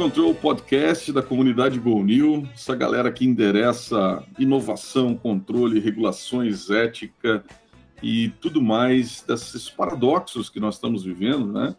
Sun Control Podcast da comunidade GoNew, essa galera que endereça inovação, controle, regulações, ética e tudo mais desses paradoxos que nós estamos vivendo, né?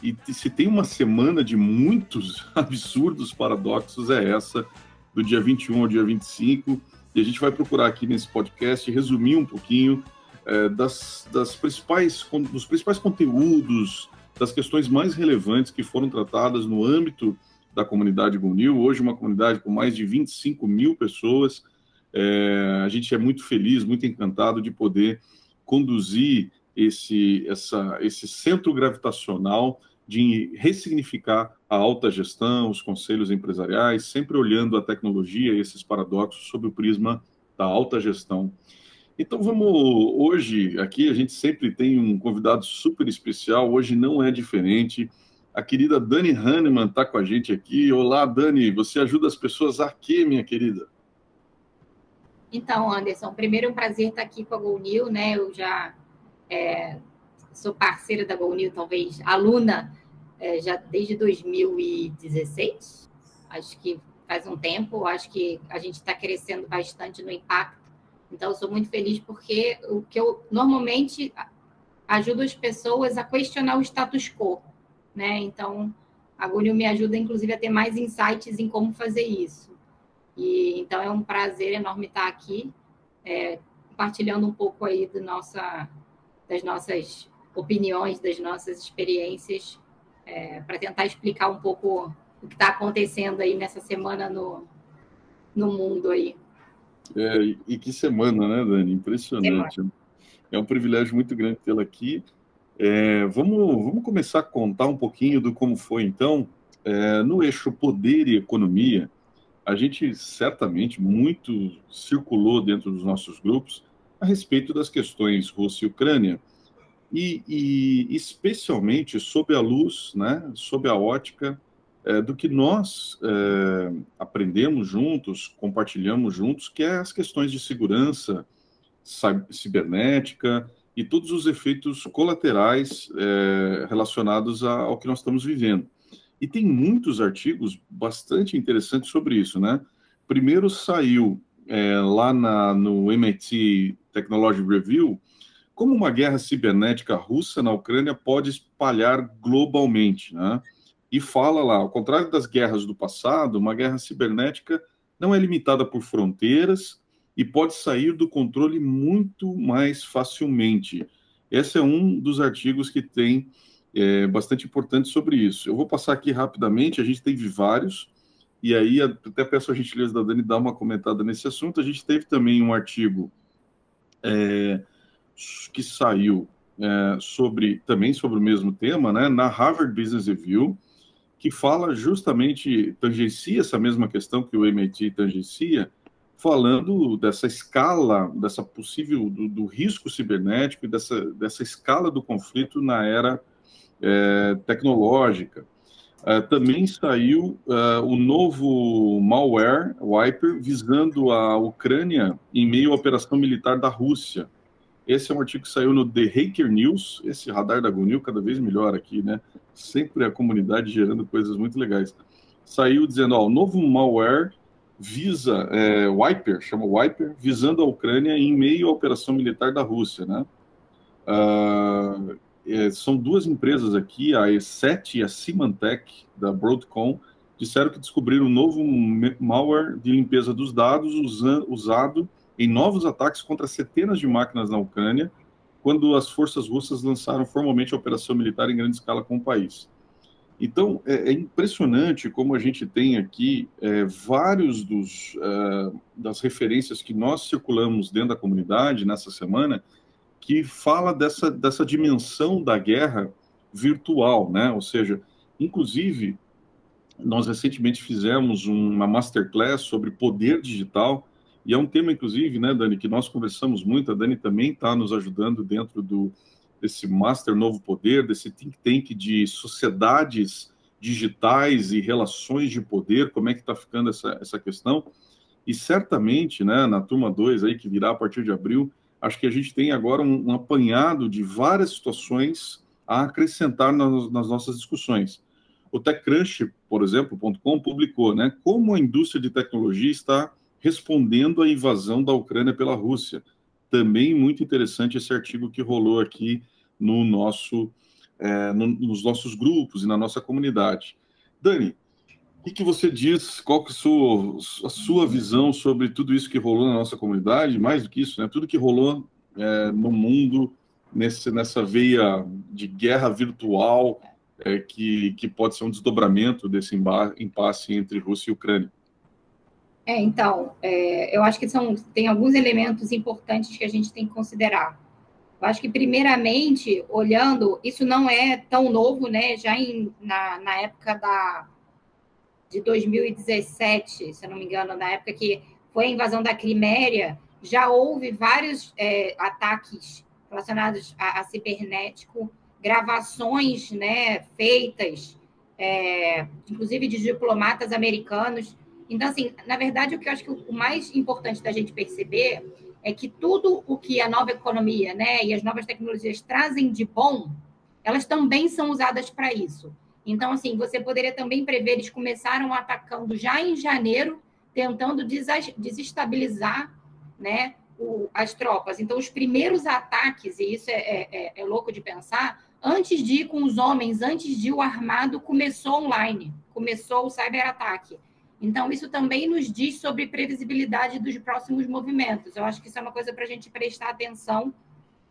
E se tem uma semana de muitos absurdos paradoxos, é essa, do dia 21 ao dia 25. E a gente vai procurar aqui nesse podcast resumir um pouquinho é, das, das principais, dos principais conteúdos, das questões mais relevantes que foram tratadas no âmbito da comunidade Gunil. Hoje, uma comunidade com mais de 25 mil pessoas. É, a gente é muito feliz, muito encantado de poder conduzir esse, essa, esse centro gravitacional de ressignificar a alta gestão, os conselhos empresariais, sempre olhando a tecnologia e esses paradoxos sob o prisma da alta gestão. Então vamos hoje aqui a gente sempre tem um convidado super especial. Hoje não é diferente. A querida Dani Hahnemann está com a gente aqui. Olá, Dani. Você ajuda as pessoas a quê, minha querida? Então, Anderson, primeiro é um prazer estar aqui com a GoNew, né? Eu já é, sou parceira da GoNew, talvez aluna é, já desde 2016. Acho que faz um tempo. Acho que a gente está crescendo bastante no impacto então, sou muito feliz porque o que eu normalmente ajudo as pessoas a questionar o status quo, né? Então, a me ajuda, inclusive, a ter mais insights em como fazer isso. E então é um prazer enorme estar aqui, é, compartilhando um pouco aí do nossa, das nossas opiniões, das nossas experiências, é, para tentar explicar um pouco o que está acontecendo aí nessa semana no, no mundo aí. É, e que semana, né, Dani? Impressionante. É um privilégio muito grande tê-la aqui. É, vamos, vamos começar a contar um pouquinho do como foi, então, é, no eixo poder e economia. A gente certamente muito circulou dentro dos nossos grupos a respeito das questões Rússia e Ucrânia, e, e especialmente sob a luz, né, sob a ótica é, do que nós é, aprendemos juntos, compartilhamos juntos, que é as questões de segurança cibernética e todos os efeitos colaterais é, relacionados ao que nós estamos vivendo. E tem muitos artigos bastante interessantes sobre isso, né? Primeiro saiu é, lá na, no MIT Technology Review como uma guerra cibernética russa na Ucrânia pode espalhar globalmente, né? e fala lá, ao contrário das guerras do passado, uma guerra cibernética não é limitada por fronteiras e pode sair do controle muito mais facilmente. Esse é um dos artigos que tem é, bastante importante sobre isso. Eu vou passar aqui rapidamente, a gente teve vários, e aí até peço a gentileza da Dani dar uma comentada nesse assunto. A gente teve também um artigo é, que saiu é, sobre também sobre o mesmo tema, né, na Harvard Business Review, que fala justamente, tangencia essa mesma questão que o MIT tangencia, falando dessa escala, dessa possível, do, do risco cibernético e dessa, dessa escala do conflito na era é, tecnológica. Uh, também saiu uh, o novo malware, Wiper, visando a Ucrânia em meio à operação militar da Rússia. Esse é um artigo que saiu no The Hacker News, esse radar da Gunil cada vez melhor aqui, né? Sempre a comunidade gerando coisas muito legais. Saiu dizendo, ó, o novo malware visa, é, Wiper, chama Wiper, visando a Ucrânia em meio à operação militar da Rússia, né? Uh, é, são duas empresas aqui, a E7 e a Symantec, da Broadcom, disseram que descobriram um novo malware de limpeza dos dados usado em novos ataques contra centenas de máquinas na Ucrânia, quando as forças russas lançaram formalmente a operação militar em grande escala com o país. Então, é, é impressionante como a gente tem aqui é, vários dos, é, das referências que nós circulamos dentro da comunidade nessa semana, que fala dessa, dessa dimensão da guerra virtual, né? Ou seja, inclusive, nós recentemente fizemos uma masterclass sobre poder digital, e é um tema, inclusive, né, Dani, que nós conversamos muito. A Dani também está nos ajudando dentro do, desse Master Novo Poder, desse think tank de sociedades digitais e relações de poder, como é que está ficando essa, essa questão. E certamente, né, na turma 2 aí, que virá a partir de abril, acho que a gente tem agora um, um apanhado de várias situações a acrescentar nas, nas nossas discussões. o TechCrunch, por exemplo, .com, publicou, né, como a indústria de tecnologia está respondendo à invasão da Ucrânia pela Rússia. Também muito interessante esse artigo que rolou aqui no nosso, é, no, nos nossos grupos e na nossa comunidade. Dani, o que, você diz? Qual que é a sua, a sua visão sobre tudo isso que rolou na nossa comunidade? Mais do que isso, né? Tudo que rolou é, no mundo nesse, nessa veia de guerra virtual é, que, que pode ser um desdobramento desse impasse entre Rússia e Ucrânia. É, então, é, eu acho que são, tem alguns elementos importantes que a gente tem que considerar. Eu acho que, primeiramente, olhando, isso não é tão novo, né? Já em, na, na época da, de 2017, se eu não me engano, na época que foi a invasão da Crimeia, já houve vários é, ataques relacionados a, a, cibernético, gravações né, feitas, é, inclusive de diplomatas americanos. Então, assim, na verdade, o que eu acho que o mais importante da gente perceber é que tudo o que a nova economia né, e as novas tecnologias trazem de bom, elas também são usadas para isso. Então, assim, você poderia também prever, eles começaram atacando já em janeiro, tentando desestabilizar né, o, as tropas. Então, os primeiros ataques, e isso é, é, é, é louco de pensar, antes de ir com os homens, antes de ir o armado, começou online, começou o cyberataque. Então, isso também nos diz sobre previsibilidade dos próximos movimentos. Eu acho que isso é uma coisa para a gente prestar atenção,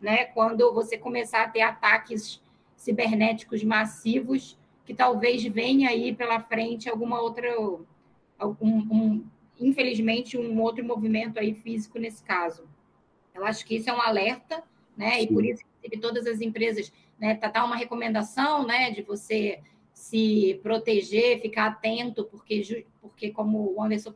né? Quando você começar a ter ataques cibernéticos massivos, que talvez venha aí pela frente alguma outra, algum, um, infelizmente, um outro movimento aí físico nesse caso. Eu acho que isso é um alerta, né? Sim. E por isso, todas as empresas, né? Tá, tá uma recomendação, né? De você se proteger, ficar atento, porque, porque como o Anderson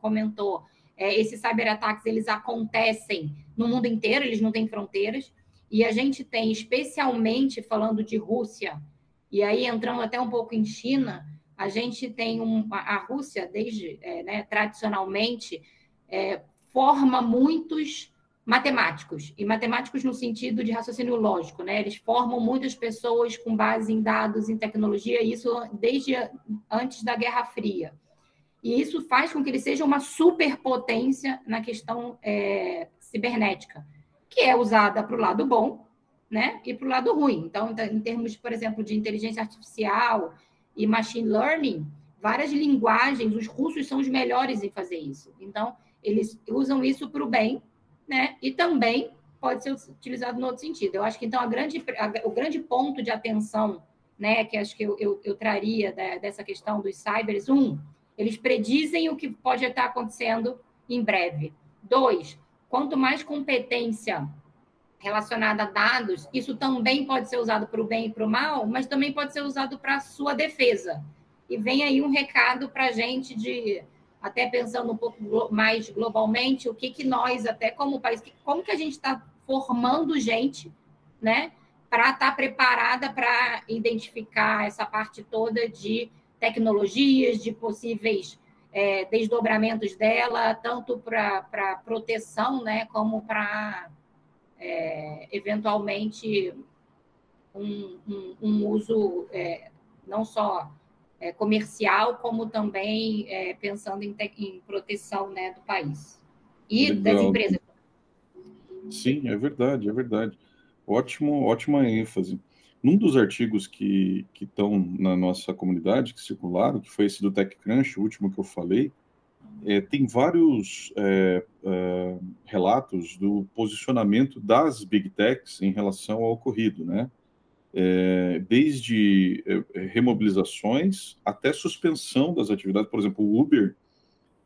comentou, é, esses cyberataques eles acontecem no mundo inteiro, eles não têm fronteiras, e a gente tem, especialmente falando de Rússia, e aí entrando até um pouco em China, a gente tem um, a Rússia, desde é, né, tradicionalmente, é, forma muitos matemáticos, e matemáticos no sentido de raciocínio lógico, né? Eles formam muitas pessoas com base em dados, em tecnologia, isso desde antes da Guerra Fria. E isso faz com que eles sejam uma superpotência na questão é, cibernética, que é usada para o lado bom, né? E para o lado ruim. Então, em termos, por exemplo, de inteligência artificial e machine learning, várias linguagens, os russos são os melhores em fazer isso. Então, eles usam isso para o bem né? E também pode ser utilizado no outro sentido. Eu acho que então a grande, a, o grande ponto de atenção, né, que acho que eu, eu, eu traria da, dessa questão dos cybers, um, eles predizem o que pode estar acontecendo em breve. Dois, quanto mais competência relacionada a dados, isso também pode ser usado para o bem e para o mal, mas também pode ser usado para a sua defesa. E vem aí um recado para a gente de até pensando um pouco mais globalmente, o que, que nós, até como país, como que a gente está formando gente, né, para estar tá preparada para identificar essa parte toda de tecnologias, de possíveis é, desdobramentos dela, tanto para proteção, né, como para, é, eventualmente, um, um, um uso é, não só é, comercial, como também é, pensando em, em, proteção né, do país e Legal. das empresas. Sim, é verdade, é verdade. Ótimo, ótima ênfase. Num dos artigos que estão na nossa comunidade, que circularam, que foi esse do TechCrunch, o último que eu falei, é, tem vários é, é, relatos do posicionamento das big techs em relação ao ocorrido, né? É, desde é, remobilizações até suspensão das atividades. Por exemplo, o Uber,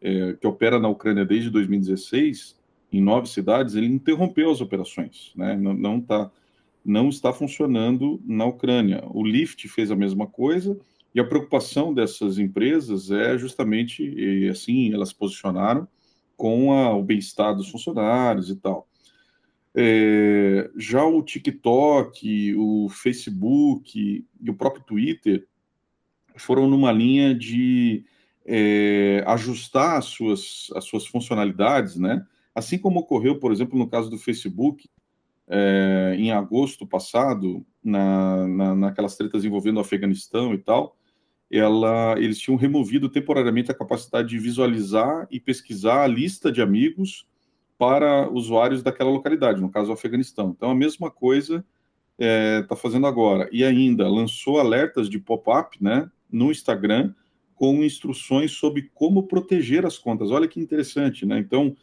é, que opera na Ucrânia desde 2016, em nove cidades, ele interrompeu as operações, né? não, não, tá, não está funcionando na Ucrânia. O Lyft fez a mesma coisa, e a preocupação dessas empresas é justamente, assim, elas posicionaram com a, o bem-estar dos funcionários e tal. É, já o TikTok, o Facebook e o próprio Twitter foram numa linha de é, ajustar as suas, as suas funcionalidades, né? Assim como ocorreu, por exemplo, no caso do Facebook, é, em agosto passado, na, na, naquelas tretas envolvendo o Afeganistão e tal, ela, eles tinham removido temporariamente a capacidade de visualizar e pesquisar a lista de amigos para usuários daquela localidade, no caso o Afeganistão. Então, a mesma coisa está é, tá fazendo agora. E ainda lançou alertas de pop-up né, no Instagram com instruções sobre como proteger as contas. Olha que interessante, né? Então,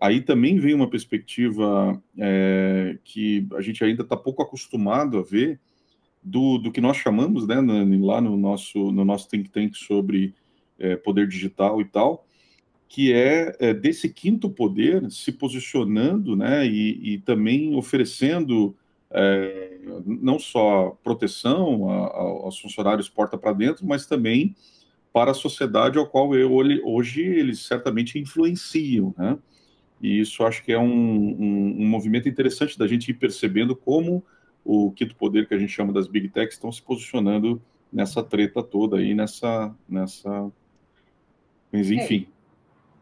aí também vem uma perspectiva é, que a gente ainda está pouco acostumado a ver do, do que nós chamamos, né, lá no nosso, no nosso think tank sobre é, poder digital e tal, que é, é, desse quinto poder se posicionando, né, e, e também oferecendo é, não só proteção a, a, aos funcionários porta para dentro, mas também para a sociedade ao qual eu, hoje eles certamente influenciam, né? E isso acho que é um, um, um, movimento interessante da gente ir percebendo como o quinto poder que a gente chama das big techs estão se posicionando nessa treta toda aí, nessa, nessa, mas enfim.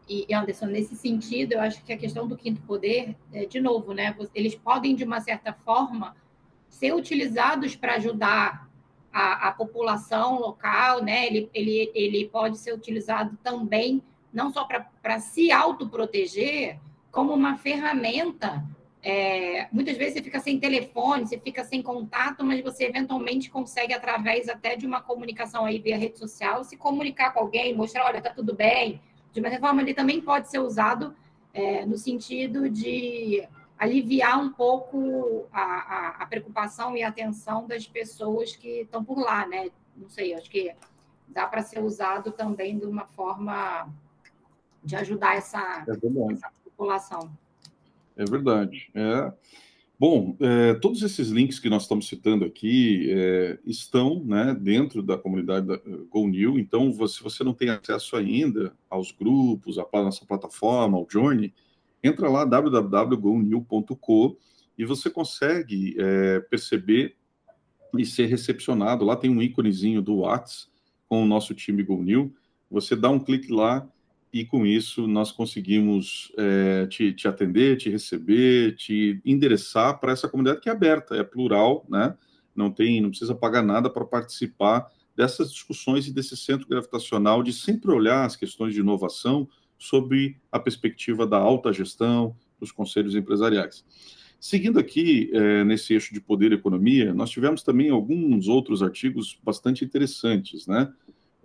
E Anderson, nesse sentido, eu acho que a questão do quinto poder, é, de novo, né? Eles podem de uma certa forma ser utilizados para ajudar a, a, população local, né? Ele, ele, ele pode ser utilizado também não só para se autoproteger, como uma ferramenta. É, muitas vezes você fica sem telefone, você fica sem contato, mas você eventualmente consegue, através até de uma comunicação aí via rede social, se comunicar com alguém, mostrar, olha, tá tudo bem. De uma forma, ele também pode ser usado é, no sentido de aliviar um pouco a, a, a, preocupação e a atenção das pessoas que estão por lá, né? Não sei, acho que dá para ser usado também de uma forma de ajudar essa, é essa população. É verdade. É. Bom, é, todos esses links que nós estamos citando aqui é, estão né, dentro da comunidade da GoNew, então se você não tem acesso ainda aos grupos, à nossa plataforma, ao Journey, entra lá www.gonew.co e você consegue é, perceber e ser recepcionado. Lá tem um íconezinho do Whats com o nosso time GoNew. Você dá um clique lá e com isso nós conseguimos é, te, te, atender, te receber, te endereçar para essa comunidade que é aberta, é plural, né? Não tem, não precisa pagar nada para participar dessas discussões e desse centro gravitacional de sempre olhar as questões de inovação sobre a perspectiva da alta gestão, dos conselhos empresariais. Seguindo aqui, é, nesse eixo de poder e economia, nós tivemos também alguns outros artigos bastante interessantes, né?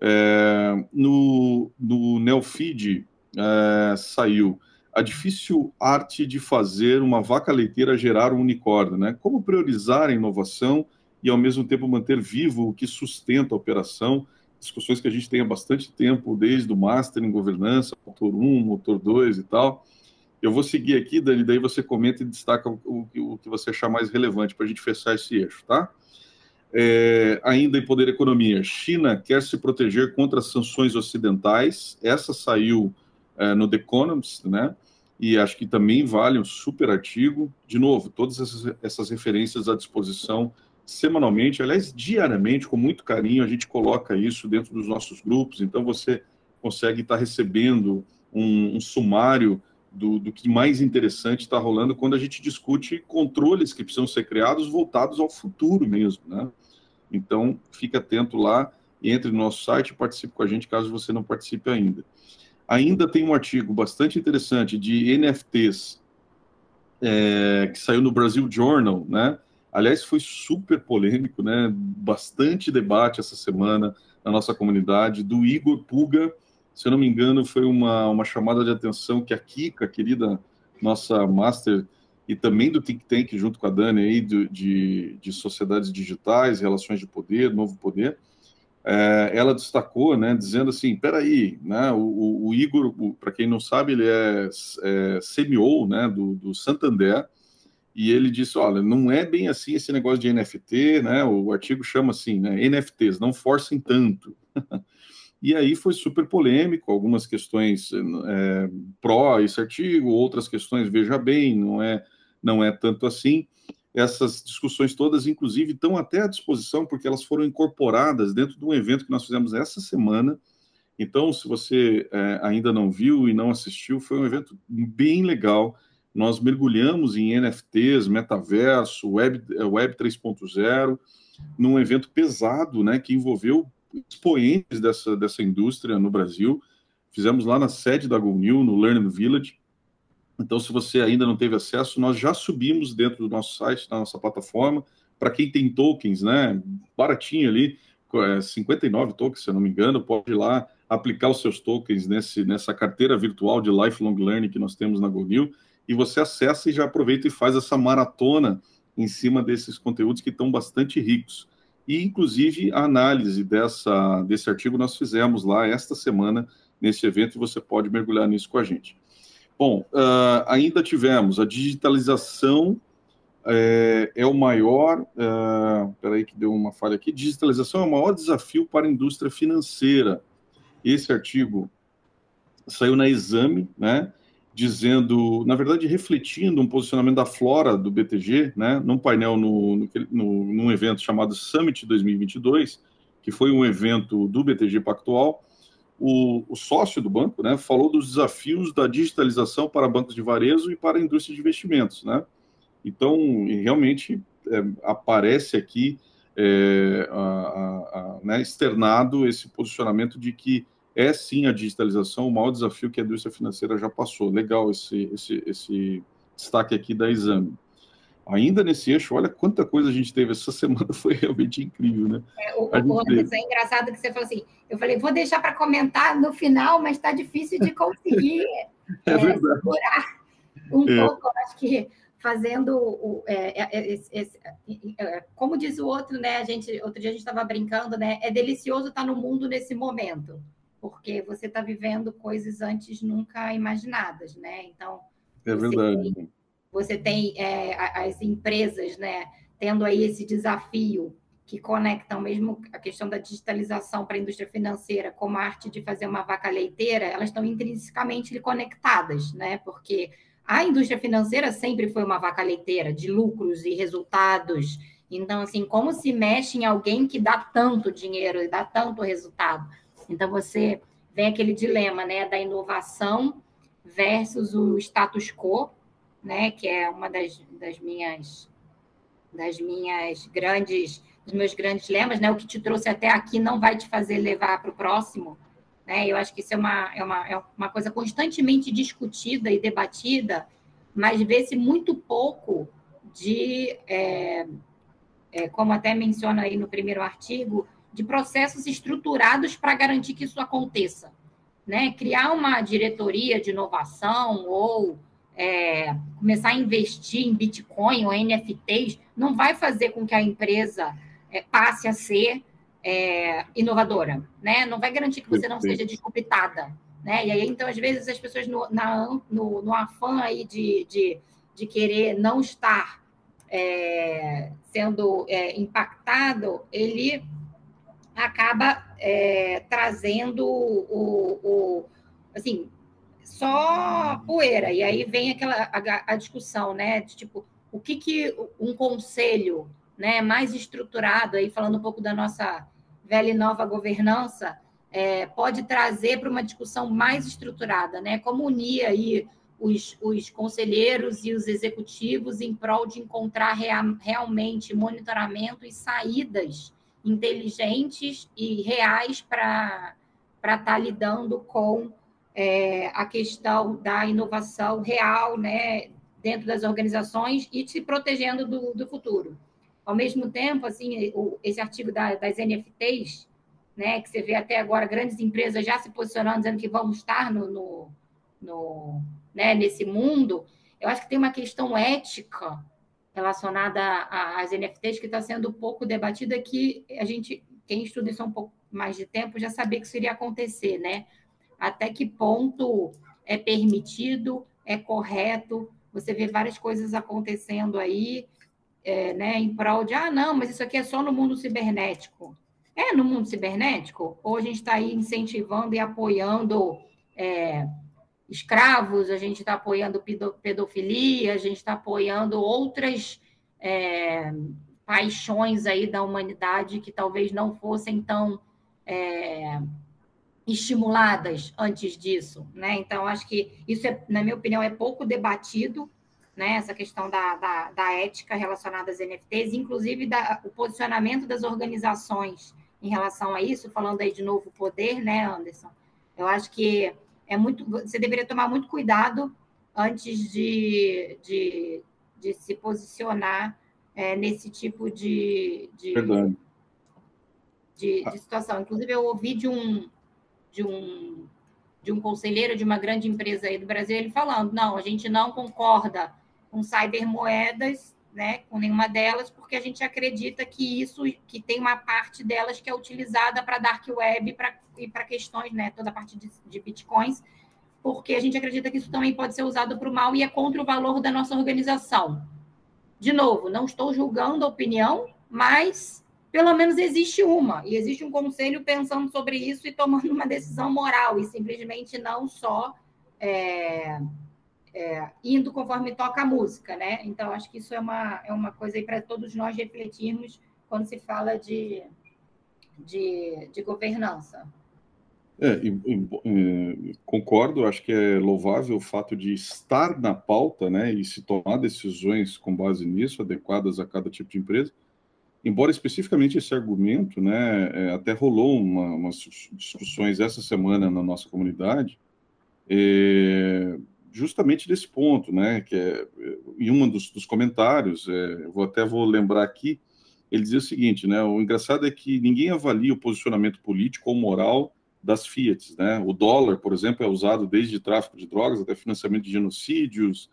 É, no, no Neofeed é, saiu a difícil arte de fazer uma vaca leiteira gerar um unicórnio, né? Como priorizar a inovação e ao mesmo tempo manter vivo o que sustenta a operação discussões que a gente tem há bastante tempo, desde o Master em Governança, Motor 1, Motor 2 e tal. Eu vou seguir aqui, Dani, daí você comenta e destaca o, o, o que você achar mais relevante para a gente fechar esse eixo, tá? É, ainda em poder economia, China quer se proteger contra sanções ocidentais. Essa saiu é, no The Economist, né? E acho que também vale um super artigo. De novo, todas essas, essas referências à disposição semanalmente, aliás, diariamente, com muito carinho, a gente coloca isso dentro dos nossos grupos, então você consegue estar recebendo um, um sumário do, do, que mais interessante está rolando quando a gente discute controles que precisam ser criados voltados ao futuro mesmo, né? Então, fique atento lá, entre no nosso site e participe com a gente, caso você não participe ainda. Ainda tem um artigo bastante interessante de NFTs, é, que saiu no Brasil Journal, né? Aliás, foi super polêmico, né? Bastante debate essa semana na nossa comunidade, do Igor Puga. Se eu não me engano, foi uma, uma chamada de atenção que a Kika, querida nossa master, e também do Think Tank, junto com a Dani, aí, de, de, de sociedades digitais, relações de poder, novo poder, é, ela destacou, né, dizendo assim, peraí, né, o, o Igor, para quem não sabe, ele é, é CMO, né, do, do Santander, e ele disse: olha, não é bem assim esse negócio de NFT, né? O artigo chama assim, né? NFTs, não forcem tanto. e aí foi super polêmico, algumas questões é, pró esse artigo, outras questões, veja bem, não é, não é tanto assim. Essas discussões todas, inclusive, estão até à disposição, porque elas foram incorporadas dentro de um evento que nós fizemos essa semana. Então, se você é, ainda não viu e não assistiu, foi um evento bem legal nós mergulhamos em NFTs, metaverso, Web, Web 3.0, num evento pesado, né, que envolveu expoentes dessa, dessa indústria no Brasil. Fizemos lá na sede da GoNew, no Learning Village. Então, se você ainda não teve acesso, nós já subimos dentro do nosso site, na nossa plataforma. Para quem tem tokens, né, baratinho ali, 59 é, tokens, se eu não me engano, pode ir lá aplicar os seus tokens nesse, nessa carteira virtual de lifelong learning que nós temos na GoNew e você acessa e já aproveita e faz essa maratona em cima desses conteúdos que estão bastante ricos. E, inclusive, a análise dessa, desse artigo nós fizemos lá esta semana nesse evento e você pode mergulhar nisso com a gente. Bom, uh, ainda tivemos a digitalização é, é o maior. Uh, peraí, que deu uma falha aqui. Digitalização é o maior desafio para a indústria financeira. Esse artigo saiu na Exame, né? Dizendo, na verdade, refletindo um posicionamento da Flora do BTG, né? Num painel no, no, no, num evento chamado Summit 2022, que foi um evento do BTG Pactual. O, o, sócio do banco, né, falou dos desafios da digitalização para bancos de varejo e para a indústria de investimentos, né? Então, realmente é, aparece aqui é, a, a, a, né, externado esse posicionamento de que é sim a digitalização o maior desafio que a indústria financeira já passou. Legal esse, esse, esse destaque aqui da Exame. Ainda nesse eixo, olha quanta coisa a gente teve essa semana, foi realmente incrível, né? É, o, o, é engraçado que você falou assim, eu falei, vou deixar para comentar no final, mas está difícil de conseguir é, é, segurar um é. pouco, acho que fazendo o, é, é, é, é, como diz o outro, né? A gente outro dia a gente estava brincando, né? É delicioso estar no mundo nesse momento, porque você está vivendo coisas antes nunca imaginadas, né? Então é verdade. Você tem é, as empresas, né? Tendo aí esse desafio que conectam mesmo a questão da digitalização para a indústria financeira como a arte de fazer uma vaca leiteira, elas estão intrinsecamente conectadas, né? Porque a indústria financeira sempre foi uma vaca leiteira de lucros e resultados. Então, assim, como se mexe em alguém que dá tanto dinheiro e dá tanto resultado? Então, você vem aquele dilema, né, da inovação versus o status quo, né, que é uma das, das minhas das minhas grandes dos meus grandes lemas, né? O que te trouxe até aqui não vai te fazer levar para o próximo. Né? Eu acho que isso é uma, é, uma, é uma coisa constantemente discutida e debatida, mas vê-se muito pouco de, é, é, como até menciona aí no primeiro artigo, de processos estruturados para garantir que isso aconteça. Né? Criar uma diretoria de inovação ou é, começar a investir em Bitcoin ou NFTs não vai fazer com que a empresa é, passe a ser é, inovadora, né? Não vai garantir que você não seja disruptada, né? E aí, então, às vezes, as pessoas no, na, no, no afã aí de, de, de querer não estar é, sendo é, impactado, ele acaba é, trazendo o, o, assim, só poeira. E aí vem aquela a, a discussão, né? De, tipo, o que, que um conselho né, mais estruturado, aí falando um pouco da nossa velha e nova governança, é, pode trazer para uma discussão mais estruturada, né? Como unir aí os, os conselheiros e os executivos em prol de encontrar rea, realmente monitoramento e saídas inteligentes e reais para estar tá lidando com é, a questão da inovação real, né, dentro das organizações e se protegendo do, do futuro. Ao mesmo tempo, assim, esse artigo das NFTs, né, que você vê até agora grandes empresas já se posicionando, dizendo que vão estar no, no, no né, nesse mundo, eu acho que tem uma questão ética relacionada às NFTs que está sendo pouco debatida, que a gente, quem estuda isso há um pouco mais de tempo, já sabia que isso iria acontecer, né? Até que ponto é permitido, é correto, você vê várias coisas acontecendo aí, é, né, em prol de, ah, não, mas isso aqui é só no mundo cibernético. É no mundo cibernético? Ou a gente está aí incentivando e apoiando é, escravos, a gente está apoiando pedofilia, a gente está apoiando outras é, paixões aí da humanidade que talvez não fossem tão é, estimuladas antes disso, né? Então, acho que isso, é, na minha opinião, é pouco debatido, né, essa questão da, da, da, ética relacionada às NFTs, inclusive da, o posicionamento das organizações em relação a isso, falando aí de novo poder, né, Anderson? Eu acho que é muito, você deveria tomar muito cuidado antes de, de, de se posicionar é, nesse tipo de, de, de, de, situação. Inclusive, eu ouvi de um, de um de um conselheiro de uma grande empresa aí do Brasil, ele falando, não, a gente não concorda com cybermoedas, né, com nenhuma delas, porque a gente acredita que isso, que tem uma parte delas que é utilizada para dark web pra, e para questões, né, toda a parte de, de bitcoins, porque a gente acredita que isso também pode ser usado para o mal e é contra o valor da nossa organização. De novo, não estou julgando a opinião, mas pelo menos existe uma, e existe um conselho pensando sobre isso e tomando uma decisão moral, e simplesmente não só é, é, indo conforme toca a música, né? Então, acho que isso é uma, é uma coisa para todos nós refletirmos quando se fala de, de, de governança. É, e, e, concordo, acho que é louvável o fato de estar na pauta né, e se tomar decisões com base nisso, adequadas a cada tipo de empresa. Embora especificamente esse argumento, né, é, até rolou uma, umas discussões essa semana na nossa comunidade, é, justamente desse ponto, né, que é, em um dos, dos comentários, é, vou até vou lembrar aqui, ele dizia o seguinte, né, o engraçado é que ninguém avalia o posicionamento político ou moral das Fiat. Né? O dólar, por exemplo, é usado desde tráfico de drogas até financiamento de genocídios,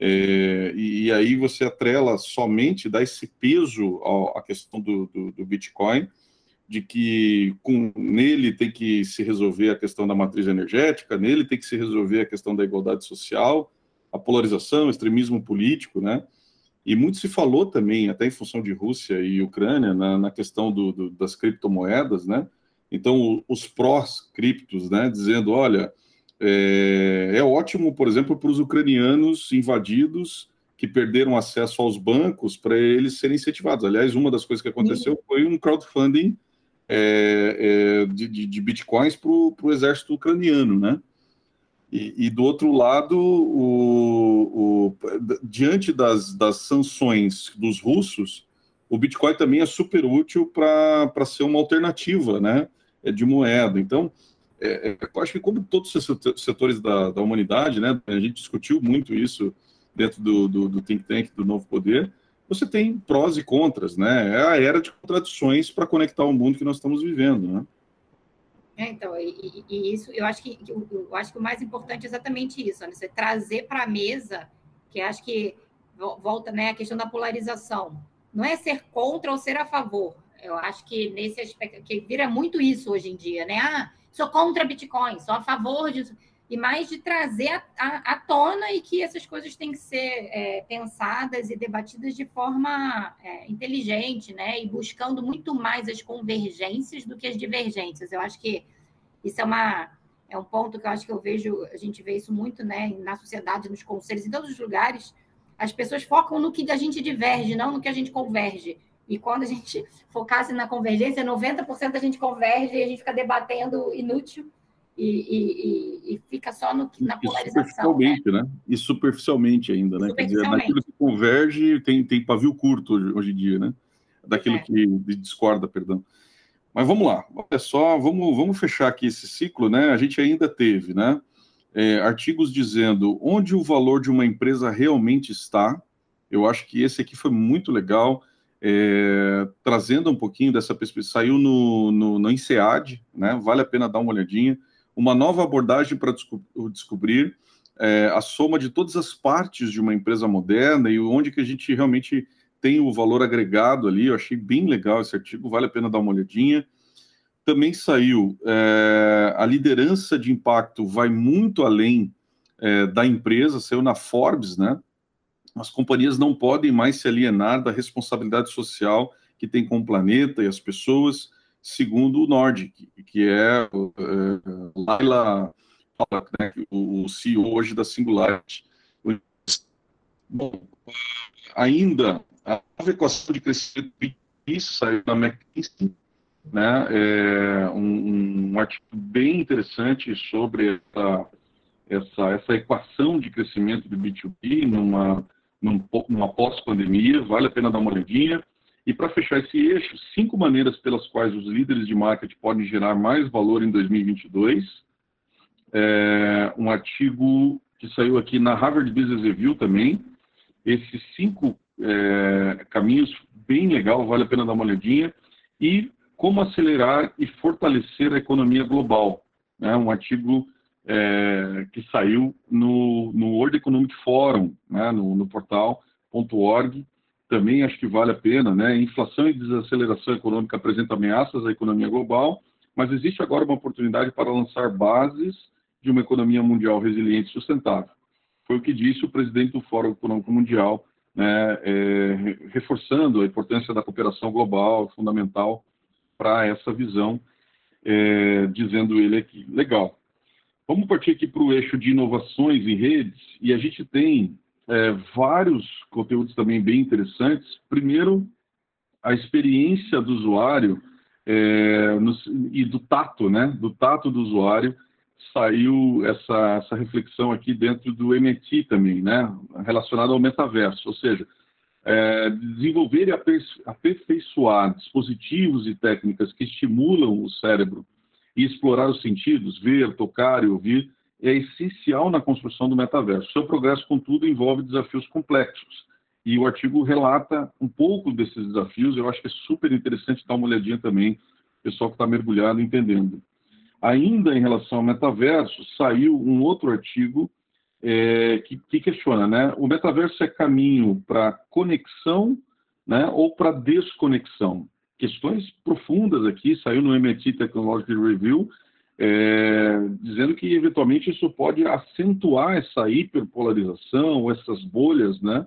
é, e, e, aí você atrela somente, dá esse peso à questão do, do, do, Bitcoin, de que com, nele tem que se resolver a questão da matriz energética, nele tem que se resolver a questão da igualdade social, a polarização, o extremismo político, né? E muito se falou também, até em função de Rússia e Ucrânia, na, na questão do, das criptomoedas, né? Então, os prós-criptos, né, dizendo, olha, é, é ótimo, por exemplo, para os ucranianos invadidos que perderam acesso aos bancos para eles serem incentivados. Aliás, uma das coisas que aconteceu foi um crowdfunding é, é, de, de, de, bitcoins para o exército ucraniano, né? E, e do outro lado, o, o, diante das, das sanções dos russos, o Bitcoin também é super útil para ser uma alternativa, né? É de moeda. Então, é, é, eu acho que como todos os setores da, da, humanidade, né, a gente discutiu muito isso dentro do, do, do, think tank do Novo Poder, você tem prós e contras, né? É a era de contradições para conectar o mundo que nós estamos vivendo, né? É, então, e, e, isso, eu acho que eu, eu, acho que o mais importante é exatamente isso, né? você trazer para a mesa, que acho que volta, né, a questão da polarização. Não é ser contra ou ser a favor. Eu acho que nesse aspecto, que vira muito isso hoje em dia, né? Ah, sou contra Bitcoin, sou a favor disso. E mais de trazer à tona e que essas coisas têm que ser é, pensadas e debatidas de forma é, inteligente, né? E buscando muito mais as convergências do que as divergências. Eu acho que isso é uma é um ponto que eu acho que eu vejo, a gente vê isso muito, né, na sociedade, nos conselhos, em todos os lugares. As pessoas focam no que a gente diverge, não no que a gente converge. E quando a gente focasse na convergência, 90% a gente converge e a gente fica debatendo inútil e, e, e fica só no, na polarização. E superficialmente, né? né? E superficialmente ainda, né? Quer dizer, daquilo que converge, tem, tem pavio curto hoje, hoje em dia, né? Daquilo é. que discorda, perdão. Mas vamos lá, olha só, vamos, vamos fechar aqui esse ciclo, né? A gente ainda teve, né? É, artigos dizendo onde o valor de uma empresa realmente está. Eu acho que esse aqui foi muito legal é, trazendo um pouquinho dessa perspectiva, saiu no, no, no INSEAD, né? vale a pena dar uma olhadinha, uma nova abordagem para desco descobrir é, a soma de todas as partes de uma empresa moderna e onde que a gente realmente tem o valor agregado ali, eu achei bem legal esse artigo, vale a pena dar uma olhadinha. Também saiu é, a liderança de impacto vai muito além é, da empresa, saiu na Forbes, né? As companhias não podem mais se alienar da responsabilidade social que tem com o planeta e as pessoas, segundo o Nordic, que é, é Laila, né, o CEO hoje da Singularity. Bom, ainda a equação de crescimento isso saiu na McKinsey, né, é um, um artigo bem interessante sobre essa, essa, essa equação de crescimento do B2B numa num, numa pós-pandemia, vale a pena dar uma olhadinha. E para fechar esse eixo, cinco maneiras pelas quais os líderes de marketing podem gerar mais valor em 2022. É, um artigo que saiu aqui na Harvard Business Review também. Esses cinco é, caminhos, bem legal, vale a pena dar uma olhadinha. E como acelerar e fortalecer a economia global. Né? Um artigo é, que saiu no, no, World Economic Forum, né? no, no portal.org. Também acho que vale a pena. Né? Inflação e desaceleração econômica apresentam ameaças à economia global, mas existe agora uma oportunidade para lançar bases de uma economia mundial resiliente e sustentável. Foi o que disse o presidente do Fórum Econômico Mundial, né, é, reforçando a importância da cooperação global, fundamental para essa visão, é, dizendo ele aqui. Legal. Vamos partir aqui para o eixo de inovações em redes, e a gente tem é, vários conteúdos também bem interessantes. Primeiro, a experiência do usuário é, no, e do tato, né? Do tato do usuário saiu essa, essa reflexão aqui dentro do MIT também, né? Relacionado ao metaverso, ou seja, é, desenvolver e aperfeiçoar dispositivos e técnicas que estimulam o cérebro e explorar os sentidos, ver, tocar e ouvir, é essencial na construção do metaverso. Seu progresso, contudo, envolve desafios complexos. E o artigo relata um pouco desses desafios. Eu acho que é super interessante dar uma olhadinha também, pessoal que está mergulhado entendendo. Ainda em relação ao metaverso, saiu um outro artigo é, que, que, questiona, né? O metaverso é caminho para conexão, né, ou para desconexão? Questões profundas aqui. Saiu no MIT Technology Review é, dizendo que eventualmente isso pode acentuar essa hiperpolarização, essas bolhas, né?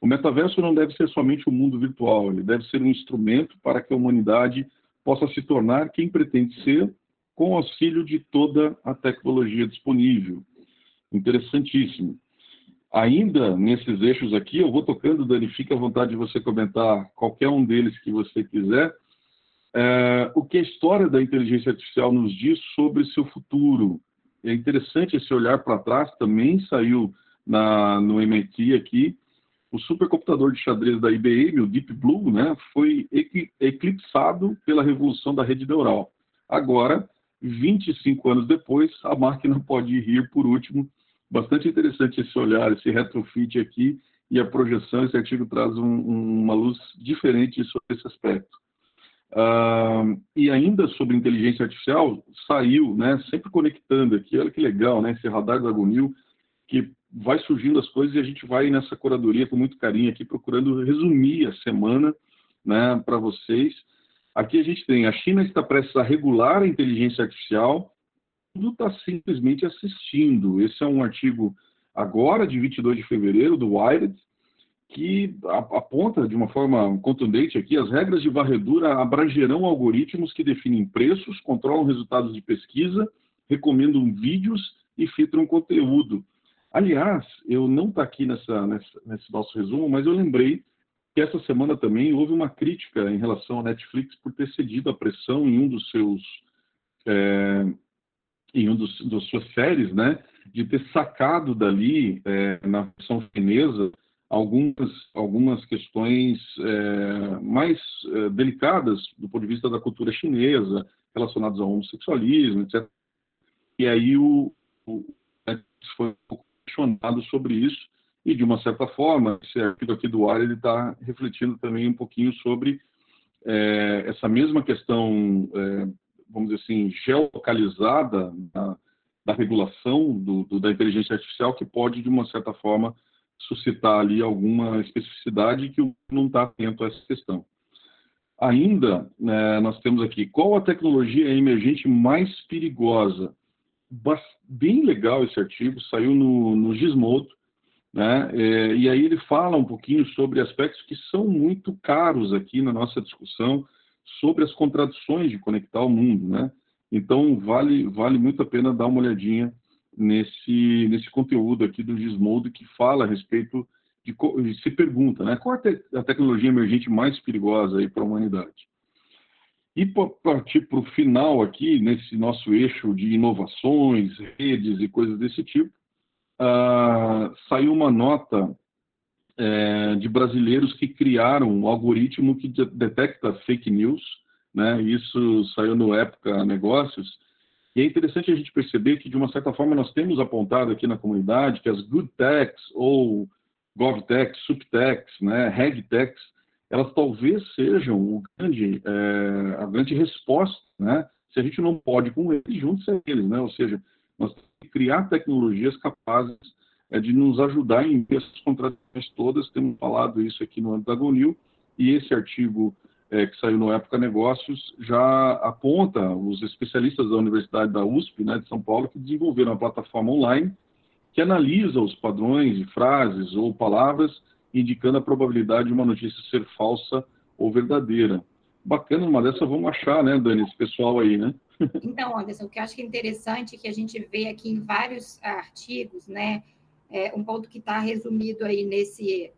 O metaverso não deve ser somente um mundo virtual, ele deve ser um instrumento para que a humanidade possa se tornar quem pretende ser com auxílio de toda a tecnologia disponível. Interessantíssimo. Ainda nesses eixos aqui, eu vou tocando, Dani, fique à vontade de você comentar qualquer um deles que você quiser. É, o que a história da inteligência artificial nos diz sobre seu futuro. É interessante esse olhar para trás, também saiu na, no MIT aqui. O supercomputador de xadrez da IBM, o Deep Blue, né, foi eclipsado pela revolução da rede neural. Agora, 25 anos depois, a máquina pode rir por último. Bastante interessante esse olhar, esse retrofit aqui e a projeção. Esse artigo traz um, um, uma luz diferente sobre esse aspecto. Uh, e ainda sobre inteligência artificial, saiu, né, sempre conectando aqui, olha que legal, né, esse radar da Gunil, que vai surgindo as coisas e a gente vai nessa curadoria com muito carinho aqui, procurando resumir a semana né, para vocês. Aqui a gente tem, a China está prestes a regular a inteligência artificial, está simplesmente assistindo. Esse é um artigo agora, de 22 de fevereiro, do Wired, que aponta de uma forma contundente aqui, as regras de varredura abrangerão algoritmos que definem preços, controlam resultados de pesquisa, recomendam vídeos e filtram conteúdo. Aliás, eu não está aqui nessa, nessa, nesse nosso resumo, mas eu lembrei que essa semana também houve uma crítica em relação à Netflix por ter cedido a pressão em um dos seus é, em um dos, das suas séries, né, de ter sacado dali é, na versão chinesa algumas algumas questões é, mais é, delicadas do ponto de vista da cultura chinesa relacionadas ao homossexualismo, etc. E aí o, o foi um pouco questionado sobre isso e, de uma certa forma, esse artigo aqui do ar ele está refletindo também um pouquinho sobre é, essa mesma questão, é, vamos dizer assim, geolocalizada da, da regulação do, do, da inteligência artificial, que pode, de uma certa forma, suscitar ali alguma especificidade que não está atento a essa questão. Ainda, né, nós temos aqui, qual a tecnologia emergente mais perigosa? Bem legal esse artigo, saiu no, no Gizmodo, né? É, e aí ele fala um pouquinho sobre aspectos que são muito caros aqui na nossa discussão sobre as contradições de conectar o mundo. Né? Então, vale, vale muito a pena dar uma olhadinha nesse, nesse conteúdo aqui do Gizmodo que fala a respeito de, se pergunta, né, qual a, te, a tecnologia emergente mais perigosa para a humanidade? E para partir para o final aqui, nesse nosso eixo de inovações, redes e coisas desse tipo, uh, saiu uma nota é, de brasileiros que criaram um algoritmo que detecta fake news, né? Isso saiu no Época Negócios. E é interessante a gente perceber que, de uma certa forma, nós temos apontado aqui na comunidade que as good techs ou govtechs, subtechs, né, regtechs, elas talvez sejam grande, é, a grande resposta, né? Se a gente não pode com eles, juntos a eles, né? Ou seja, nós temos que criar tecnologias capazes é, de nos ajudar em essas contradições todas. Temos falado isso aqui no âmbito da Gonil, e esse artigo é, que saiu no Época Negócios já aponta os especialistas da Universidade da USP, né, de São Paulo, que desenvolveram uma plataforma online que analisa os padrões de frases ou palavras, indicando a probabilidade de uma notícia ser falsa ou verdadeira. Bacana, uma dessa vamos achar, né, Dani, esse pessoal aí, né? Então, Anderson, o que eu acho que é interessante é que a gente vê aqui em vários artigos, né, é, um ponto que está resumido aí nesse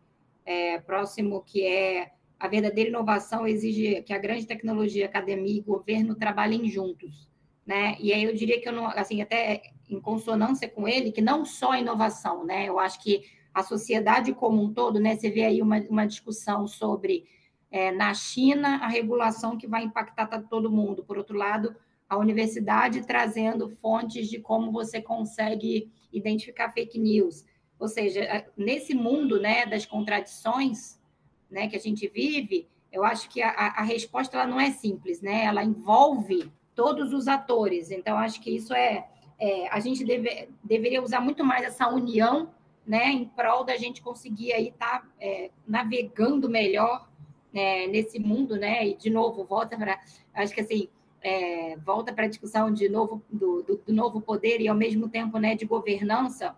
é, próximo, que é a verdadeira inovação exige que a grande tecnologia, academia e governo trabalhem juntos, né? E aí eu diria que eu não, assim, até em consonância com ele, que não só a inovação, né? Eu acho que a sociedade como um todo, né? Você vê aí uma, uma discussão sobre é, na China a regulação que vai impactar todo mundo. Por outro lado, a universidade trazendo fontes de como você consegue identificar fake news. Ou seja, nesse mundo né, das contradições né, que a gente vive, eu acho que a, a resposta ela não é simples, né? ela envolve todos os atores. Então, acho que isso é. é a gente deve, deveria usar muito mais essa união né, em prol da gente conseguir aí estar tá, é, navegando melhor é, nesse mundo, né? E de novo, volta para. Acho que assim é, volta para a discussão de novo, do, do, do, novo poder e, ao mesmo tempo, né, de governança,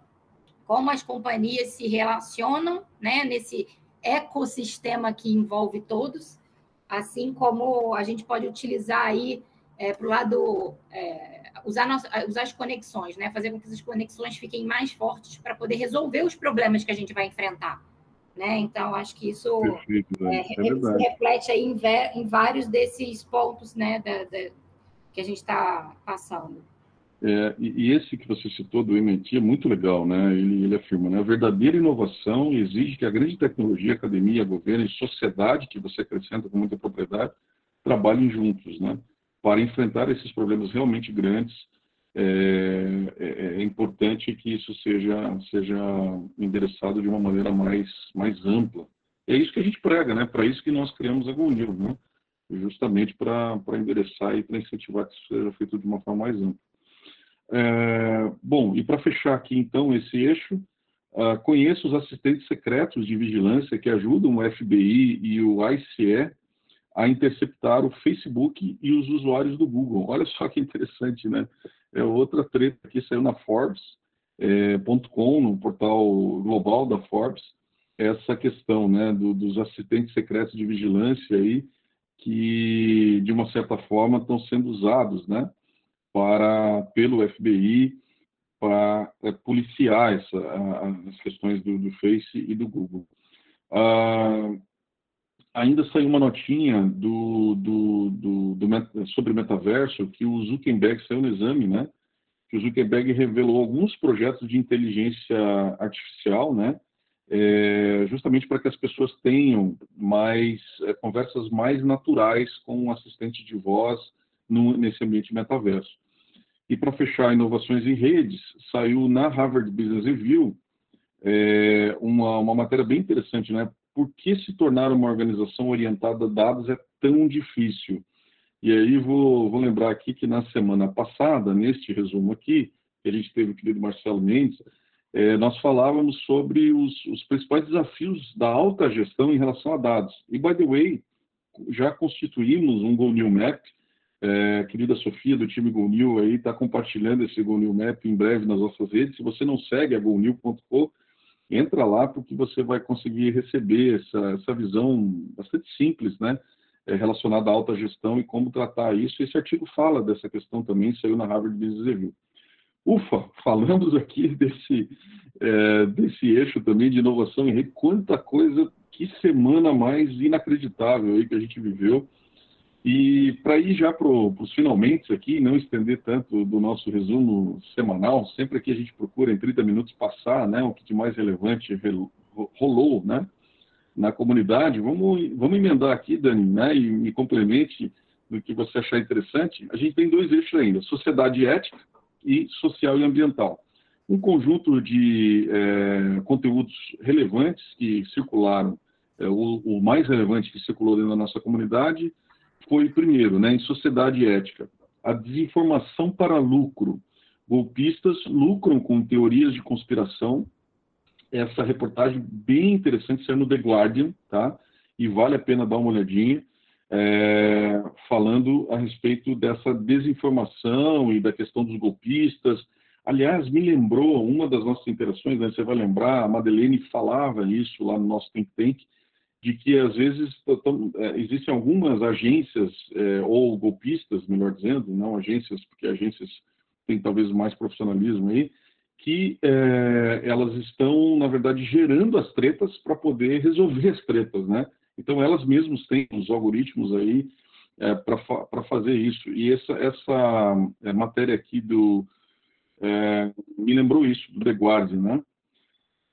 como as companhias se relacionam né, nesse ecossistema que envolve todos, assim como a gente pode utilizar aí é, para o lado, é, usar, usar as conexões, né, fazer com que essas conexões fiquem mais fortes para poder resolver os problemas que a gente vai enfrentar. Né? Então, acho que isso Perfeito, é, é reflete aí em, em, vários desses pontos né, da, da, que a gente está passando. É, e, e, esse que você citou do MIT é muito legal, né? Ele, ele afirma, né? A verdadeira inovação exige que a grande tecnologia, academia, governo e sociedade, que você acrescenta com muita propriedade, trabalhem juntos, né? Para enfrentar esses problemas realmente grandes é, é, é, importante que isso seja, seja endereçado de uma maneira mais, mais ampla. É isso que a gente prega, né? Para isso que nós criamos a GoNew, né? Justamente para endereçar e para incentivar que isso seja feito de uma forma mais ampla. É, bom, e para fechar aqui então esse eixo, uh, conheço os assistentes secretos de vigilância que ajudam o FBI e o ICE a interceptar o Facebook e os usuários do Google. Olha só que interessante, né? É outra treta que saiu na Forbes.com, é, no portal global da Forbes, essa questão né, do, dos assistentes secretos de vigilância aí, que, de uma certa forma, estão sendo usados né, para, pelo FBI para é, policiar essa, a, as questões do, do, Face e do Google. Ah, ainda saiu uma notinha do, do, do, do, sobre metaverso que o Zuckerberg saiu no exame, né? Que o Zuckerberg revelou alguns projetos de inteligência artificial, né? É, justamente para que as pessoas tenham mais é, conversas mais naturais com um assistente de voz no, nesse ambiente metaverso. E para fechar inovações em redes, saiu na Harvard Business Review é, uma, uma matéria bem interessante, né? Por que se tornar uma organização orientada a dados é tão difícil? E aí vou, vou lembrar aqui que na semana passada, neste resumo aqui, que a gente teve o querido Marcelo Mendes, é, nós falávamos sobre os, os, principais desafios da alta gestão em relação a dados. E, by the way, já constituímos um Go New Map, é, querida Sofia, do time Go New, aí está compartilhando esse Go New Map em breve nas nossas redes. Se você não segue a GoNew.com, entra lá porque você vai conseguir receber essa, essa visão bastante simples, né, é, relacionada à alta gestão e como tratar isso. Esse artigo fala dessa questão também, saiu na Harvard Business Review. Ufa, falamos aqui desse, é, desse eixo também de inovação rede, quanta coisa, que semana mais inacreditável aí que a gente viveu. E para ir já para os finalmente aqui, não estender tanto do nosso resumo semanal, sempre que a gente procura em 30 minutos passar né, o que de mais relevante rolou, né? na comunidade, vamos, vamos emendar aqui, Dani, né, e me complemente no que você achar interessante. A gente tem dois eixos ainda: sociedade ética e social e ambiental. Um conjunto de é, conteúdos relevantes que circularam, é, o, o, mais relevante que circulou dentro da nossa comunidade foi, primeiro, né, em sociedade ética, a desinformação para lucro. Golpistas lucram com teorias de conspiração. Essa reportagem bem interessante, saiu no The Guardian, tá? E vale a pena dar uma olhadinha é, falando a respeito dessa desinformação e da questão dos golpistas. Aliás, me lembrou uma das nossas interações, né, você vai lembrar, a Madeleine falava isso lá no nosso think tank, de que às vezes é, existem algumas agências, é, ou golpistas, melhor dizendo, não agências, porque agências têm talvez mais profissionalismo aí, que é, elas estão, na verdade, gerando as tretas para poder resolver as tretas, né? Então, elas mesmas têm os algoritmos aí é, para fazer isso. E essa, essa é, matéria aqui do. É, me lembrou isso, do The Guardian, né?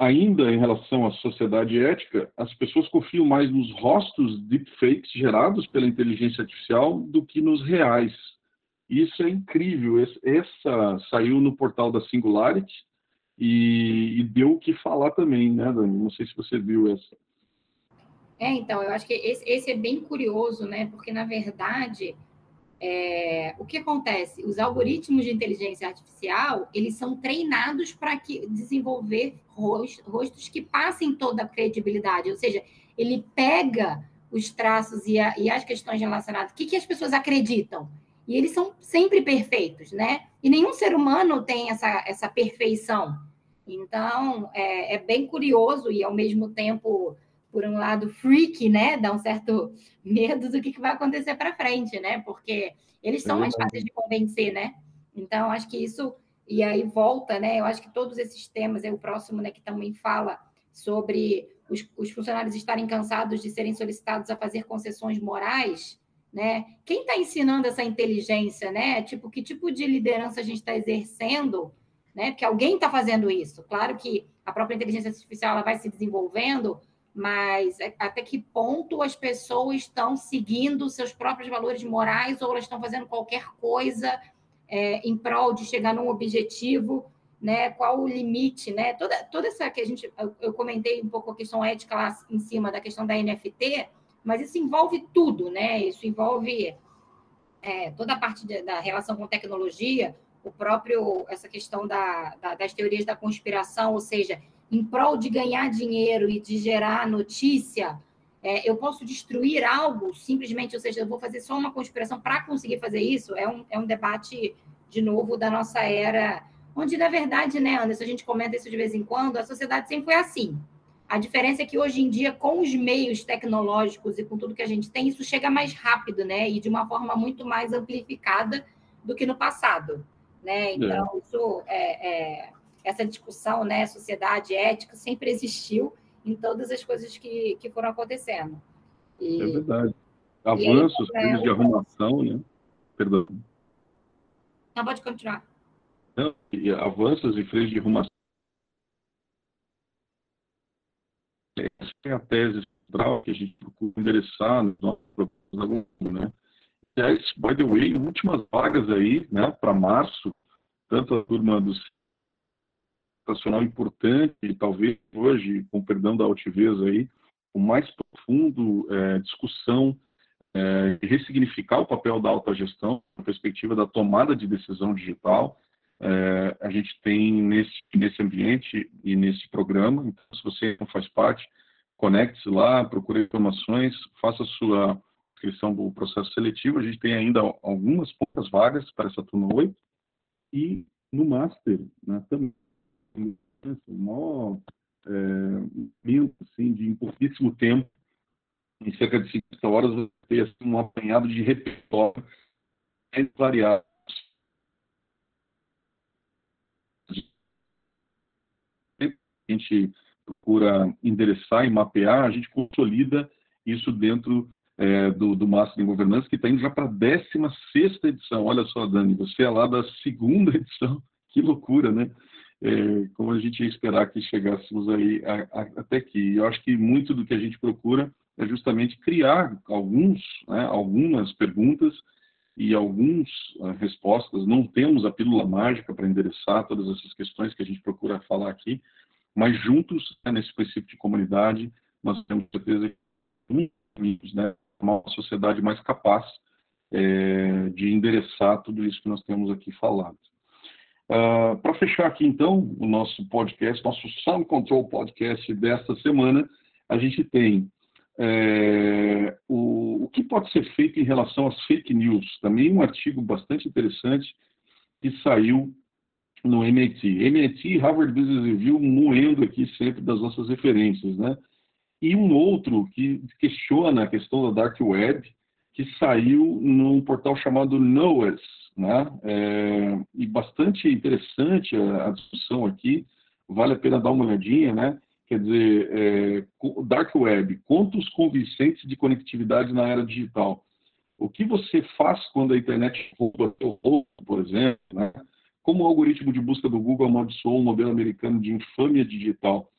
Ainda em relação à sociedade ética, as pessoas confiam mais nos rostos deepfakes gerados pela inteligência artificial do que nos reais. Isso é incrível. Essa saiu no portal da Singularity e, e deu o que falar também, né, Dani? Não sei se você viu essa. É, então, eu acho que esse, esse é bem curioso, né? Porque, na verdade, é, o que acontece? Os algoritmos de inteligência artificial, eles são treinados para desenvolver rostos que passem toda a credibilidade. Ou seja, ele pega os traços e, a, e as questões relacionadas. O que, que as pessoas acreditam? E eles são sempre perfeitos, né? E nenhum ser humano tem essa, essa perfeição. Então, é, é bem curioso e, ao mesmo tempo, por um lado, freak, né? Dá um certo medo do que, que vai acontecer para frente, né? Porque eles são mais fáceis de convencer, né? Então, acho que isso. E aí volta, né? Eu acho que todos esses temas, é o próximo, né, que também fala sobre os, os funcionários estarem cansados de serem solicitados a fazer concessões morais, né? Quem está ensinando essa inteligência, né? Tipo, que tipo de liderança a gente está exercendo, né? Porque alguém está fazendo isso. Claro que a própria inteligência artificial ela vai se desenvolvendo, mas é, até que ponto as pessoas estão seguindo seus próprios valores morais ou elas estão fazendo qualquer coisa é, em prol de chegar num objetivo, né? Qual o limite, né? Toda, toda essa que a gente eu, comentei um pouco a questão ética lá em cima da questão da NFT, mas isso envolve tudo, né? Isso envolve é, toda a parte de, da relação com tecnologia, o próprio essa questão da, da, das teorias da conspiração, ou seja, em prol de ganhar dinheiro e de gerar notícia, é, eu posso destruir algo simplesmente, ou seja, eu vou fazer só uma conspiração para conseguir fazer isso? É um, é um debate, de novo, da nossa era, onde, na verdade, né, Anderson, a gente comenta isso de vez em quando, a sociedade sempre foi assim. A diferença é que hoje em dia, com os meios tecnológicos e com tudo que a gente tem, isso chega mais rápido, né? E de uma forma muito mais amplificada do que no passado, né? É. Então, é. isso é, é essa discussão, né, sociedade ética, sempre existiu em todas as coisas que, que foram acontecendo. E, é verdade. Avanços, aí, é, de arrumação, né? Perdão. Não, pode continuar. Não, e avanços e freios de arrumação. Essa é a tese central que a gente procura endereçar no nosso alunos, né? E by the way, últimas vagas aí, né, para março, tanto a turma dos educacional importante, talvez hoje, com perdão da altivez aí, o mais profundo é, discussão é, ressignificar o papel da alta gestão, na perspectiva da tomada de decisão digital. É, a gente tem nesse, nesse ambiente e nesse programa, então, se você não faz parte, conecte-se lá, procure informações, faça sua inscrição do processo seletivo. A gente tem ainda algumas poucas vagas para essa turma 8. E no Master né, também maior é, assim, de pouquíssimo tempo, em cerca de 50 horas, você ter assim, um apanhado de repertório variados. A gente procura endereçar e mapear, a gente consolida isso dentro é, do, do Master em Governança, que está indo já para a 16 edição. Olha só, Dani, você é lá da segunda edição, que loucura, né? É, como a gente ia esperar que chegássemos aí a, a, até aqui. Eu acho que muito do que a gente procura é justamente criar alguns, né, algumas perguntas e algumas uh, respostas. Não temos a pílula mágica para endereçar todas essas questões que a gente procura falar aqui, mas juntos, né, nesse princípio de comunidade, nós temos certeza que né, uma sociedade mais capaz é, de endereçar tudo isso que nós temos aqui falado. Uh, para fechar aqui, então, o nosso podcast, nosso Sound Control Podcast desta semana, a gente tem é, o, o, que pode ser feito em relação às fake news. Também um artigo bastante interessante que saiu no MIT. MIT, Harvard Business Review, moendo aqui sempre das nossas referências, né? E um outro que questiona a questão da Dark Web, que saiu num portal chamado Knowes, né? É, e bastante interessante a, a, discussão aqui, vale a pena dar uma olhadinha, né? Quer dizer, é, Dark Web, contos convincentes de conectividade na era digital. O que você faz quando a internet rouba seu roubo, por exemplo, né? Como o algoritmo de busca do Google amaldiçoou um modelo americano de infâmia digital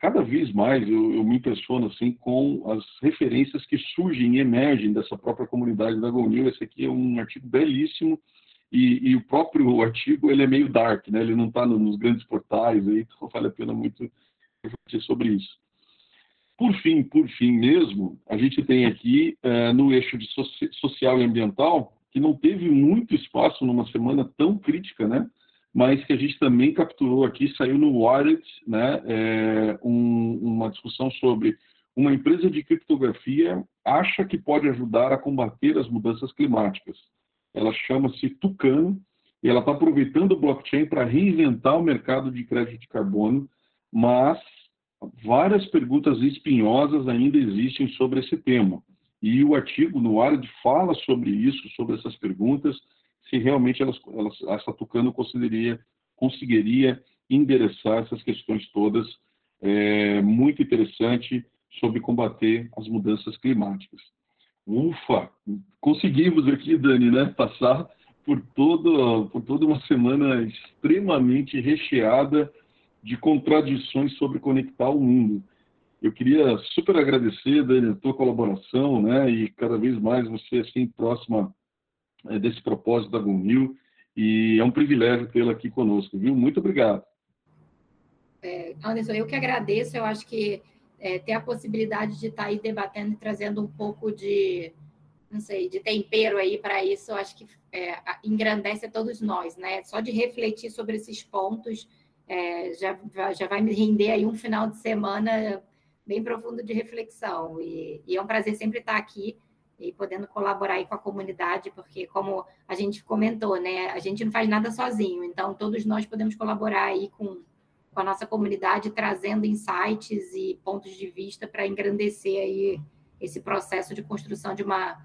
cada vez mais eu, eu, me impressiono assim com as referências que surgem e emergem dessa própria comunidade da GoNew. Esse aqui é um artigo belíssimo e, e, o próprio artigo ele é meio dark, né? Ele não está nos grandes portais aí, então vale a pena muito refletir sobre isso. Por fim, por fim mesmo, a gente tem aqui uh, no eixo de social e ambiental que não teve muito espaço numa semana tão crítica, né? Mas que a gente também capturou aqui, saiu no Wired, né, é, um, uma discussão sobre uma empresa de criptografia acha que pode ajudar a combater as mudanças climáticas. Ela chama-se Tucano e ela está aproveitando o blockchain para reinventar o mercado de crédito de carbono, mas várias perguntas espinhosas ainda existem sobre esse tema. E o artigo no Wired fala sobre isso, sobre essas perguntas, se realmente elas, elas, essa Tucano conseguiria, conseguiria endereçar essas questões todas. É, muito interessante sobre combater as mudanças climáticas. Ufa! Conseguimos aqui, Dani, né, passar por, todo, por toda uma semana extremamente recheada de contradições sobre conectar o mundo. Eu queria super agradecer, Dani, a tua colaboração, né, e cada vez mais você, assim, próxima desse propósito da GUNIL e é um privilégio tê-la aqui conosco, viu? Muito obrigado. É, Anderson, eu que agradeço, eu acho que é, ter a possibilidade de estar aí debatendo e trazendo um pouco de, não sei, de tempero aí para isso, eu acho que é, engrandece a todos nós, né? Só de refletir sobre esses pontos é, já, já vai me render aí um final de semana bem profundo de reflexão. E, e é um prazer sempre estar aqui e podendo colaborar aí com a comunidade, porque como a gente comentou, né, a gente não faz nada sozinho, então todos nós podemos colaborar aí com, com a nossa comunidade, trazendo insights e pontos de vista para engrandecer aí esse processo de construção de uma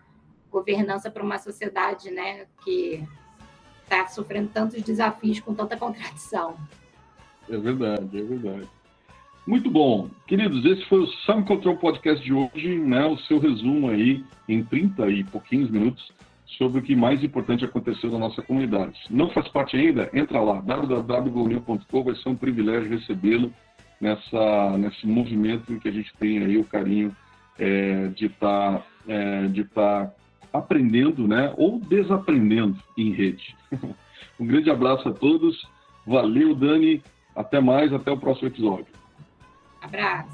governança para uma sociedade, né, que está sofrendo tantos desafios com tanta contradição. É verdade, é verdade. Muito bom. Queridos, esse foi o Sound Control Podcast de hoje, né? O seu resumo aí em 30 e pouquinhos minutos sobre o que mais importante aconteceu na nossa comunidade. Não faz parte ainda? Entra lá, www.golnew.com, vai ser um privilégio recebê-lo nessa, nesse movimento que a gente tem aí o carinho é, de estar tá, é, de tá aprendendo, né? Ou desaprendendo em rede. um grande abraço a todos. Valeu, Dani. Até mais, até o próximo episódio. Abraço.